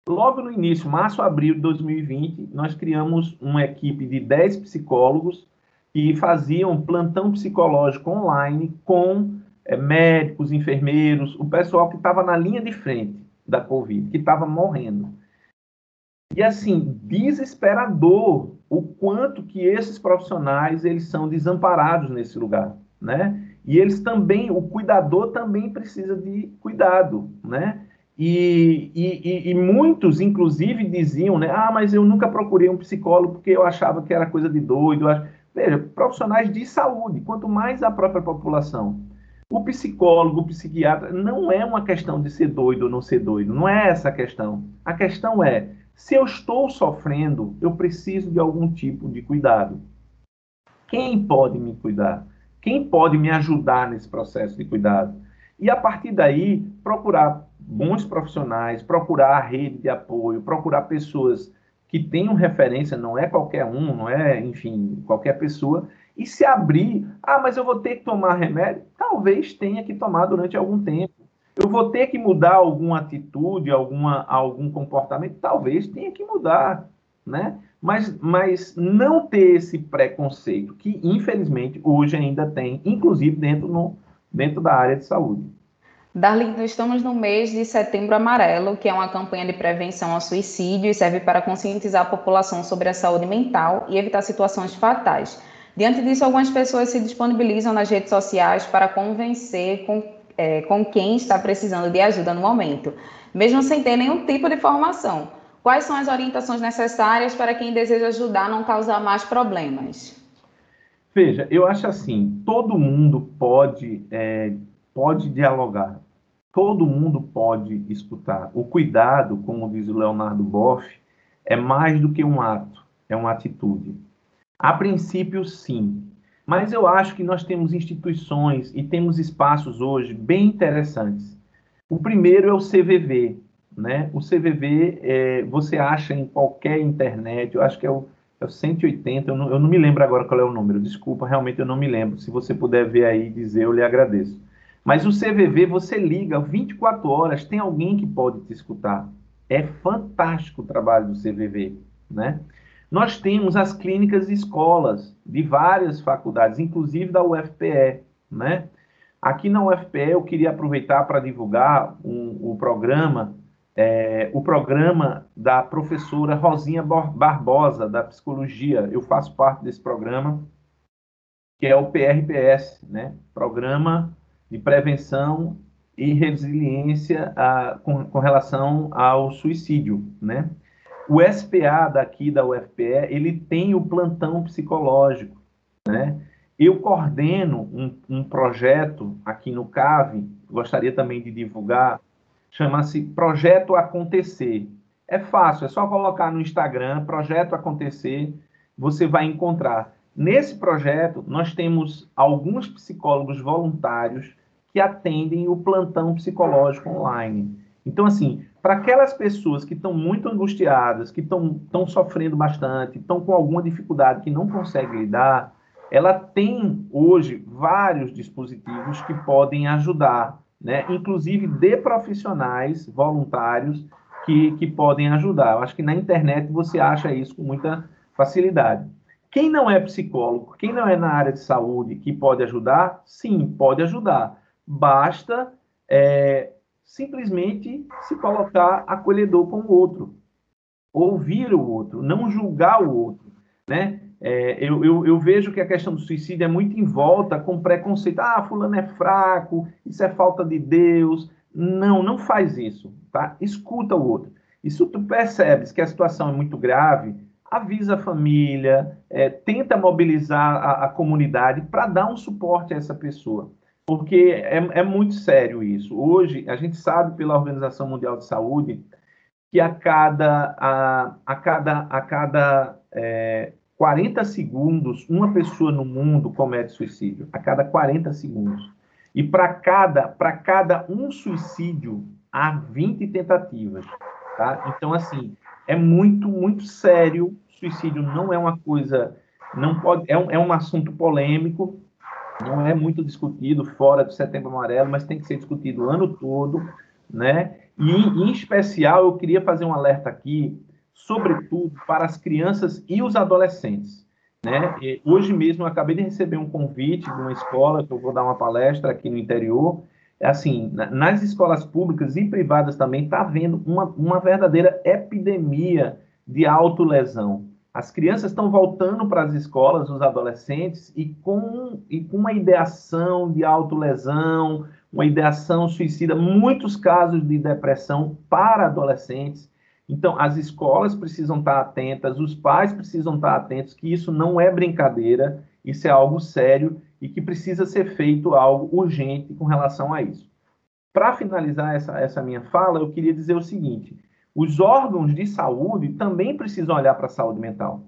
Logo no início, março, abril de 2020, nós criamos uma equipe de 10 psicólogos que faziam plantão psicológico online com é, médicos, enfermeiros, o pessoal que estava na linha de frente da Covid, que estava morrendo. E assim, desesperador o quanto que esses profissionais eles são desamparados nesse lugar, né? E eles também, o cuidador também precisa de cuidado, né? E, e, e, muitos, inclusive, diziam, né? Ah, mas eu nunca procurei um psicólogo porque eu achava que era coisa de doido. Veja, profissionais de saúde, quanto mais a própria população. O psicólogo, o psiquiatra, não é uma questão de ser doido ou não ser doido, não é essa a questão. A questão é se eu estou sofrendo, eu preciso de algum tipo de cuidado. Quem pode me cuidar? Quem pode me ajudar nesse processo de cuidado? E a partir daí, procurar bons profissionais, procurar a rede de apoio, procurar pessoas que tenham referência, não é qualquer um, não é, enfim, qualquer pessoa, e se abrir. Ah, mas eu vou ter que tomar remédio? Talvez tenha que tomar durante algum tempo. Eu vou ter que mudar alguma atitude, alguma, algum comportamento? Talvez tenha que mudar, né? Mas, mas não ter esse preconceito, que infelizmente hoje ainda tem, inclusive dentro, no, dentro da área de saúde. Darlington, estamos no mês de Setembro Amarelo, que é uma campanha de prevenção ao suicídio e serve para conscientizar a população sobre a saúde mental e evitar situações fatais. Diante disso, algumas pessoas se disponibilizam nas redes sociais para convencer com é, com quem está precisando de ajuda no momento, mesmo sem ter nenhum tipo de formação. Quais são as orientações necessárias para quem deseja ajudar a não causar mais problemas? Veja, eu acho assim, todo mundo pode, é, pode dialogar, todo mundo pode escutar. O cuidado, como diz o Leonardo Boff, é mais do que um ato, é uma atitude. A princípio, sim, mas eu acho que nós temos instituições e temos espaços hoje bem interessantes. O primeiro é o CVV. Né? O CVV é, você acha em qualquer internet, eu acho que é o, é o 180, eu não, eu não me lembro agora qual é o número, desculpa, realmente eu não me lembro. Se você puder ver aí e dizer, eu lhe agradeço. Mas o CVV você liga 24 horas, tem alguém que pode te escutar. É fantástico o trabalho do CVV, né? Nós temos as clínicas e escolas de várias faculdades, inclusive da UFPE, né? Aqui na UFPE eu queria aproveitar para divulgar um, o programa, é, o programa da professora Rosinha Barbosa, da Psicologia. Eu faço parte desse programa, que é o PRPS, né? Programa de Prevenção e Resiliência a, com, com relação ao suicídio, né? O SPA daqui da UFPE, ele tem o plantão psicológico, né? Eu coordeno um, um projeto aqui no CAVE, gostaria também de divulgar, chama-se Projeto Acontecer. É fácil, é só colocar no Instagram, Projeto Acontecer, você vai encontrar. Nesse projeto, nós temos alguns psicólogos voluntários que atendem o plantão psicológico online. Então, assim, para aquelas pessoas que estão muito angustiadas, que estão sofrendo bastante, estão com alguma dificuldade que não conseguem lidar, ela tem hoje vários dispositivos que podem ajudar, né? inclusive de profissionais voluntários que, que podem ajudar. Eu acho que na internet você acha isso com muita facilidade. Quem não é psicólogo, quem não é na área de saúde que pode ajudar, sim, pode ajudar. Basta é, simplesmente se colocar acolhedor com o outro, ouvir o outro, não julgar o outro, né? É, eu, eu, eu, vejo que a questão do suicídio é muito em volta com preconceito. Ah, fulano é fraco, isso é falta de Deus. Não, não faz isso, tá? Escuta o outro. E se tu percebes que a situação é muito grave, avisa a família, é, tenta mobilizar a, a comunidade para dar um suporte a essa pessoa. Porque é, é muito sério isso. Hoje, a gente sabe pela Organização Mundial de Saúde que a cada, a, a cada, a cada é, 40 segundos, uma pessoa no mundo comete suicídio. A cada 40 segundos. E para cada, cada um suicídio, há 20 tentativas. Tá? Então, assim, é muito, muito sério. Suicídio não é uma coisa. não pode É um, é um assunto polêmico, não é muito discutido fora do Setembro Amarelo, mas tem que ser discutido o ano todo, né? E, em especial, eu queria fazer um alerta aqui sobretudo para as crianças e os adolescentes. Né? E hoje mesmo eu acabei de receber um convite de uma escola que eu vou dar uma palestra aqui no interior. É assim, nas escolas públicas e privadas também está havendo uma, uma verdadeira epidemia de autolesão. As crianças estão voltando para as escolas, os adolescentes, e com, e com uma ideação de autolesão, uma ideação suicida, muitos casos de depressão para adolescentes. Então, as escolas precisam estar atentas, os pais precisam estar atentos, que isso não é brincadeira, isso é algo sério e que precisa ser feito algo urgente com relação a isso. Para finalizar essa, essa minha fala, eu queria dizer o seguinte: os órgãos de saúde também precisam olhar para a saúde mental.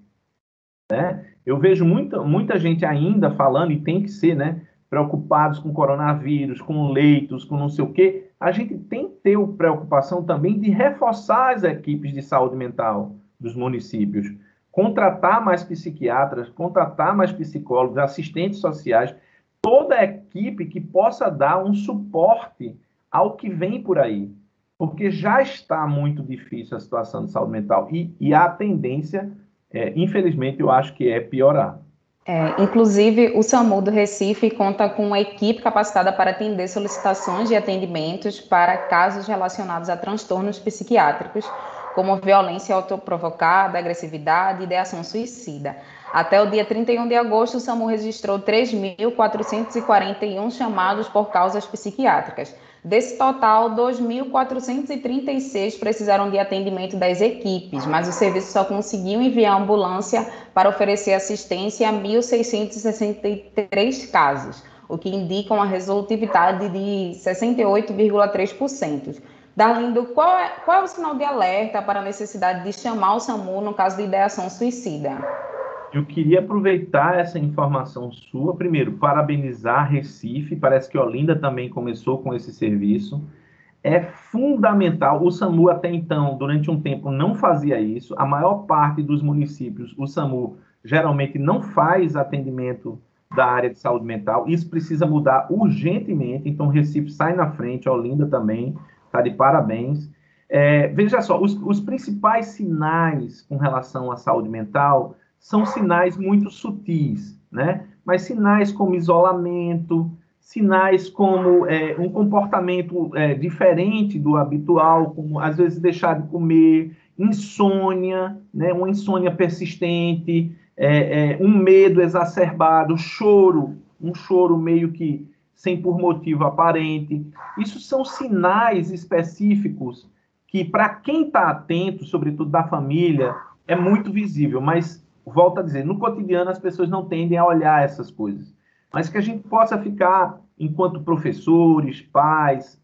Né? Eu vejo muita, muita gente ainda falando, e tem que ser, né? Preocupados com coronavírus, com leitos, com não sei o quê a gente tem que ter preocupação também de reforçar as equipes de saúde mental dos municípios, contratar mais psiquiatras, contratar mais psicólogos, assistentes sociais, toda a equipe que possa dar um suporte ao que vem por aí, porque já está muito difícil a situação de saúde mental e, e a tendência, é, infelizmente, eu acho que é piorar. É, inclusive, o SAMU do Recife conta com uma equipe capacitada para atender solicitações de atendimentos para casos relacionados a transtornos psiquiátricos, como violência autoprovocada, agressividade e ideação suicida. Até o dia 31 de agosto, o SAMU registrou 3.441 chamados por causas psiquiátricas, Desse total, 2.436 precisaram de atendimento das equipes, mas o serviço só conseguiu enviar ambulância para oferecer assistência a 1.663 casos, o que indica uma resolutividade de 68,3%. Darlindo, qual é, qual é o sinal de alerta para a necessidade de chamar o SAMU no caso de ideação suicida? Eu queria aproveitar essa informação sua, primeiro, parabenizar Recife, parece que Olinda também começou com esse serviço. É fundamental, o SAMU até então, durante um tempo, não fazia isso. A maior parte dos municípios, o SAMU geralmente não faz atendimento da área de saúde mental. Isso precisa mudar urgentemente. Então, Recife sai na frente, Olinda também, está de parabéns. É, veja só, os, os principais sinais com relação à saúde mental são sinais muito sutis, né? Mas sinais como isolamento, sinais como é, um comportamento é, diferente do habitual, como às vezes deixar de comer, insônia, né? Uma insônia persistente, é, é, um medo exacerbado, choro, um choro meio que sem por motivo aparente. Isso são sinais específicos que, para quem está atento, sobretudo da família, é muito visível, mas, volto a dizer, no cotidiano as pessoas não tendem a olhar essas coisas. Mas que a gente possa ficar, enquanto professores, pais,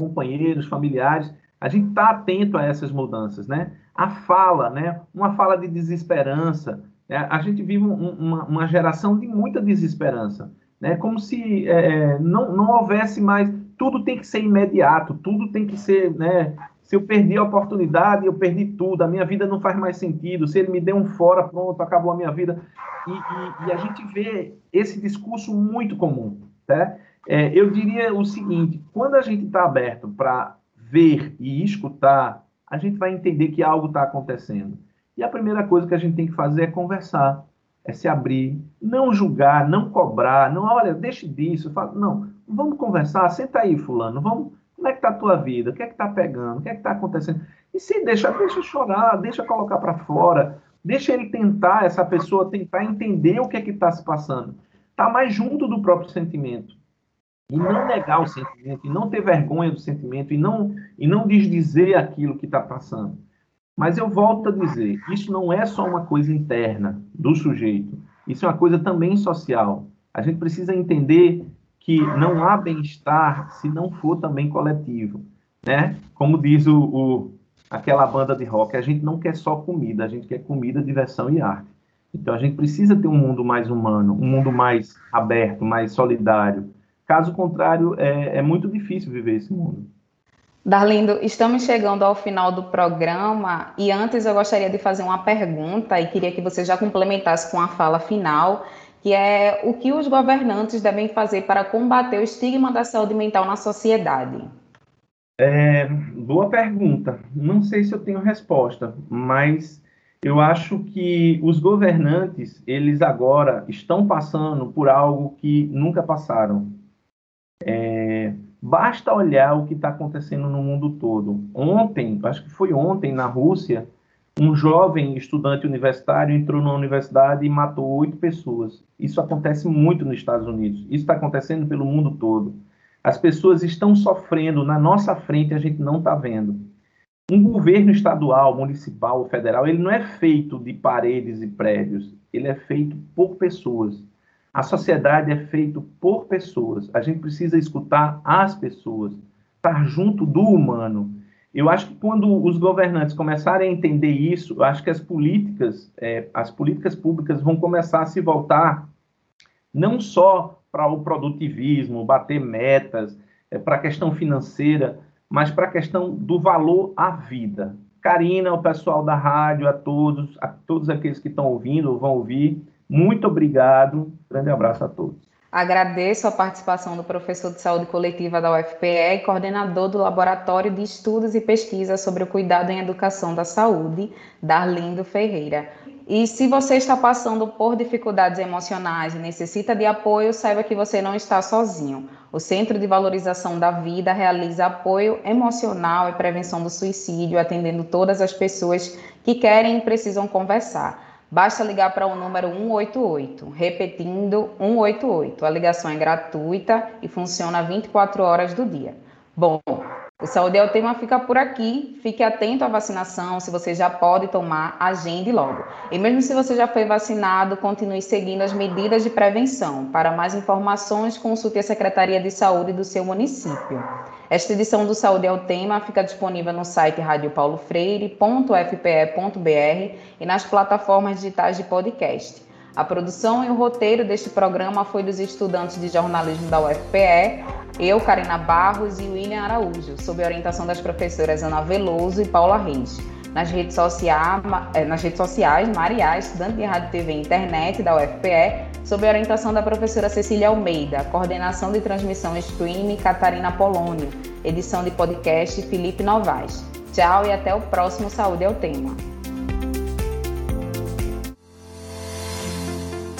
companheiros, familiares, a gente está atento a essas mudanças, né? A fala, né? Uma fala de desesperança. Né? A gente vive um, uma, uma, geração de muita desesperança, né? Como se é, não, não houvesse mais... Tudo tem que ser imediato, tudo tem que ser, né? Se eu perdi a oportunidade, eu perdi tudo, a minha vida não faz mais sentido. Se ele me deu um fora, pronto, acabou a minha vida. E, e, e a gente vê esse discurso muito comum. Tá? É, eu diria o seguinte: quando a gente está aberto para ver e escutar, a gente vai entender que algo está acontecendo. E a primeira coisa que a gente tem que fazer é conversar, é se abrir, não julgar, não cobrar, não, olha, deixe disso, não, vamos conversar, senta aí, fulano, vamos como é que está a tua vida? O que é que está pegando? O que é que está acontecendo? E se deixa, deixa chorar, deixa colocar para fora, deixa ele tentar, essa pessoa tentar entender o que é que está se passando. Está mais junto do próprio sentimento. E não negar o sentimento, e não ter vergonha do sentimento, e não, e não desdizer aquilo que está passando. Mas eu volto a dizer, isso não é só uma coisa interna do sujeito, isso é uma coisa também social. A gente precisa entender que não há bem-estar se não for também coletivo, né? Como diz o, o, aquela banda de rock, a gente não quer só comida, a gente quer comida, diversão e arte. Então a gente precisa ter um mundo mais humano, um mundo mais aberto, mais solidário. Caso contrário, é, é muito difícil viver esse mundo. Darlindo, estamos chegando ao final do programa e antes eu gostaria de fazer uma pergunta e queria que você já complementasse com a fala final que é o que os governantes devem fazer para combater o estigma da saúde mental na sociedade? É, boa pergunta. Não sei se eu tenho resposta, mas eu acho que os governantes, eles agora estão passando por algo que nunca passaram. É, basta olhar o que está acontecendo no mundo todo. Ontem, acho que foi ontem, na Rússia, um jovem estudante universitário entrou na universidade e matou oito pessoas. Isso acontece muito nos Estados Unidos. Isso está acontecendo pelo mundo todo. As pessoas estão sofrendo na nossa frente, a gente não está vendo. Um governo estadual, municipal, federal, ele não é feito de paredes e prédios. Ele é feito por pessoas. A sociedade é feita por pessoas. A gente precisa escutar as pessoas, estar junto do humano. Eu acho que quando os governantes começarem a entender isso, eu acho que as políticas, é, as políticas públicas vão começar a se voltar não só para o produtivismo, bater metas, é, para a questão financeira, mas para a questão do valor à vida. Karina, o pessoal da rádio, a todos, a todos aqueles que estão ouvindo ou vão ouvir, muito obrigado. Grande abraço a todos. Agradeço a participação do professor de saúde coletiva da UFPE e coordenador do Laboratório de Estudos e Pesquisas sobre o Cuidado em Educação da Saúde, Darlindo Ferreira. E se você está passando por dificuldades emocionais e necessita de apoio, saiba que você não está sozinho. O Centro de Valorização da Vida realiza apoio emocional e prevenção do suicídio, atendendo todas as pessoas que querem e precisam conversar. Basta ligar para o número 188, repetindo 188. A ligação é gratuita e funciona 24 horas do dia. Bom, o Saúde é o tema fica por aqui. Fique atento à vacinação. Se você já pode tomar, agende logo. E mesmo se você já foi vacinado, continue seguindo as medidas de prevenção. Para mais informações, consulte a Secretaria de Saúde do seu município. Esta edição do Saúde é o Tema fica disponível no site radiopaulofreire.fpe.br e nas plataformas digitais de podcast. A produção e o roteiro deste programa foi dos estudantes de jornalismo da UFPE, eu, Karina Barros e William Araújo, sob orientação das professoras Ana Veloso e Paula Reis. Nas redes, sociais, eh, nas redes sociais, Maria, estudante de rádio, TV e internet da UFPE, sob orientação da professora Cecília Almeida, coordenação de transmissão streaming Catarina Polônio, edição de podcast Felipe Novaes. Tchau e até o próximo Saúde é o Tema.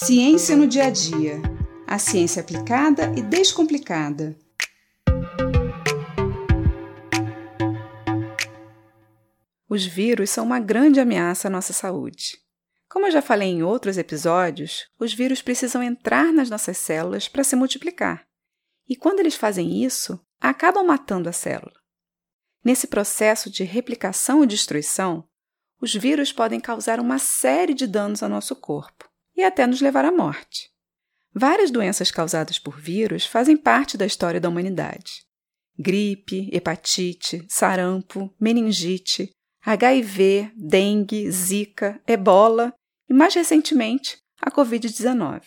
Ciência no dia a dia. A ciência aplicada e descomplicada. Os vírus são uma grande ameaça à nossa saúde. Como eu já falei em outros episódios, os vírus precisam entrar nas nossas células para se multiplicar. E quando eles fazem isso, acabam matando a célula. Nesse processo de replicação e destruição, os vírus podem causar uma série de danos ao nosso corpo e até nos levar à morte. Várias doenças causadas por vírus fazem parte da história da humanidade. Gripe, hepatite, sarampo, meningite, HIV, dengue, zika, ebola e, mais recentemente, a Covid-19.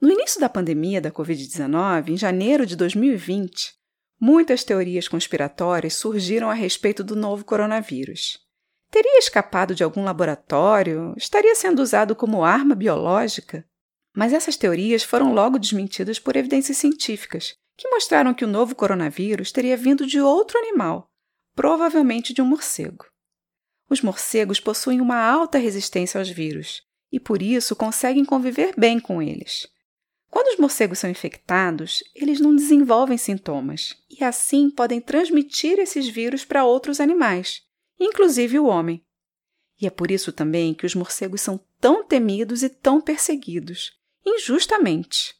No início da pandemia da Covid-19, em janeiro de 2020, muitas teorias conspiratórias surgiram a respeito do novo coronavírus. Teria escapado de algum laboratório? Estaria sendo usado como arma biológica? Mas essas teorias foram logo desmentidas por evidências científicas, que mostraram que o novo coronavírus teria vindo de outro animal, provavelmente de um morcego. Os morcegos possuem uma alta resistência aos vírus e, por isso, conseguem conviver bem com eles. Quando os morcegos são infectados, eles não desenvolvem sintomas e, assim, podem transmitir esses vírus para outros animais, inclusive o homem. E é por isso também que os morcegos são tão temidos e tão perseguidos, injustamente.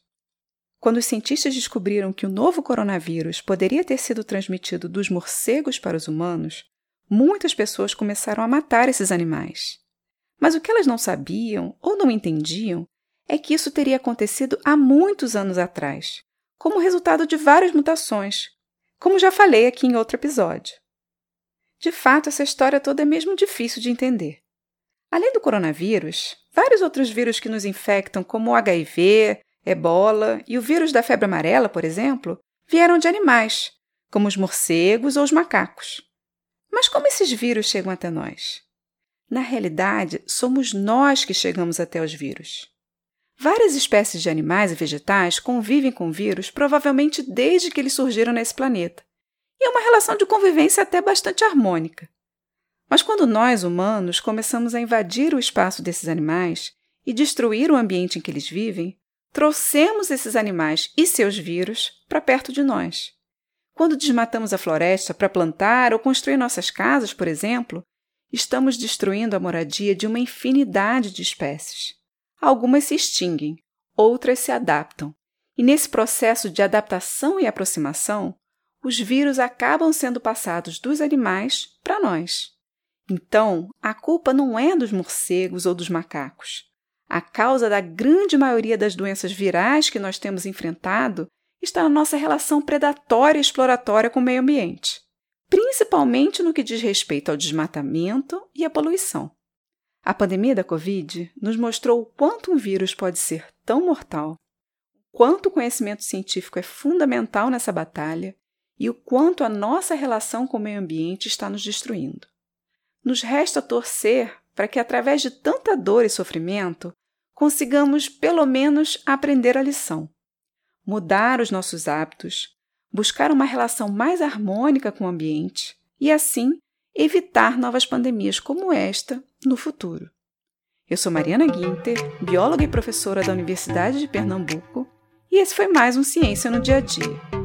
Quando os cientistas descobriram que o novo coronavírus poderia ter sido transmitido dos morcegos para os humanos, muitas pessoas começaram a matar esses animais. Mas o que elas não sabiam ou não entendiam é que isso teria acontecido há muitos anos atrás, como resultado de várias mutações, como já falei aqui em outro episódio. De fato, essa história toda é mesmo difícil de entender. Além do coronavírus, vários outros vírus que nos infectam, como o HIV, ebola e o vírus da febre amarela, por exemplo, vieram de animais, como os morcegos ou os macacos. Mas como esses vírus chegam até nós? Na realidade, somos nós que chegamos até os vírus. Várias espécies de animais e vegetais convivem com vírus provavelmente desde que eles surgiram nesse planeta e é uma relação de convivência até bastante harmônica. Mas quando nós, humanos, começamos a invadir o espaço desses animais e destruir o ambiente em que eles vivem, trouxemos esses animais e seus vírus para perto de nós. Quando desmatamos a floresta para plantar ou construir nossas casas, por exemplo, estamos destruindo a moradia de uma infinidade de espécies. Algumas se extinguem, outras se adaptam. E nesse processo de adaptação e aproximação, os vírus acabam sendo passados dos animais para nós. Então, a culpa não é dos morcegos ou dos macacos. A causa da grande maioria das doenças virais que nós temos enfrentado está na nossa relação predatória e exploratória com o meio ambiente, principalmente no que diz respeito ao desmatamento e à poluição. A pandemia da Covid nos mostrou o quanto um vírus pode ser tão mortal, quanto o conhecimento científico é fundamental nessa batalha e o quanto a nossa relação com o meio ambiente está nos destruindo. Nos resta torcer para que, através de tanta dor e sofrimento, consigamos pelo menos aprender a lição, mudar os nossos hábitos, buscar uma relação mais harmônica com o ambiente e, assim, evitar novas pandemias como esta no futuro. Eu sou Mariana Guinter, bióloga e professora da Universidade de Pernambuco, e esse foi mais um Ciência no Dia a Dia.